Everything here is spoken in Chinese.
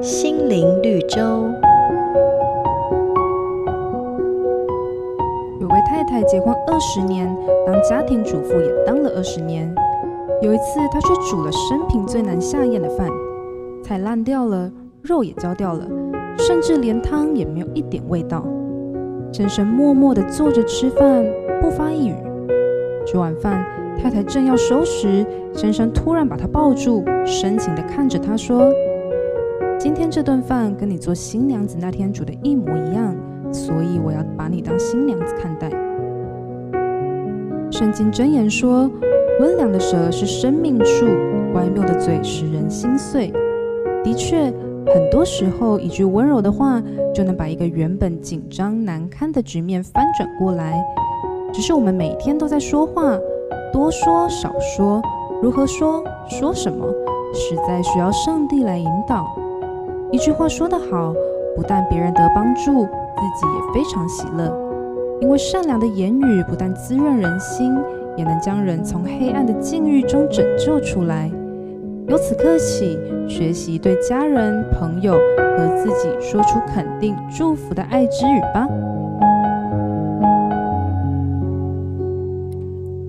心灵绿洲。有位太太结婚二十年，当家庭主妇也当了二十年。有一次，她却煮了生平最难下咽的饭，菜烂掉了，肉也焦掉了，甚至连汤也没有一点味道。先生默默地坐着吃饭，不发一语。吃完饭，太太正要收拾，先生突然把她抱住，深情地看着她说：“今天这顿饭跟你做新娘子那天煮的一模一样，所以我要把你当新娘子看待。”圣经箴言说。温良的舌是生命树，乖谬的嘴使人心碎。的确，很多时候一句温柔的话就能把一个原本紧张难堪的局面翻转过来。只是我们每天都在说话，多说少说，如何说，说什么，实在需要上帝来引导。一句话说得好，不但别人得帮助，自己也非常喜乐。因为善良的言语不但滋润人心。也能将人从黑暗的境遇中拯救出来。由此刻起，学习对家人、朋友和自己说出肯定、祝福的爱之语吧。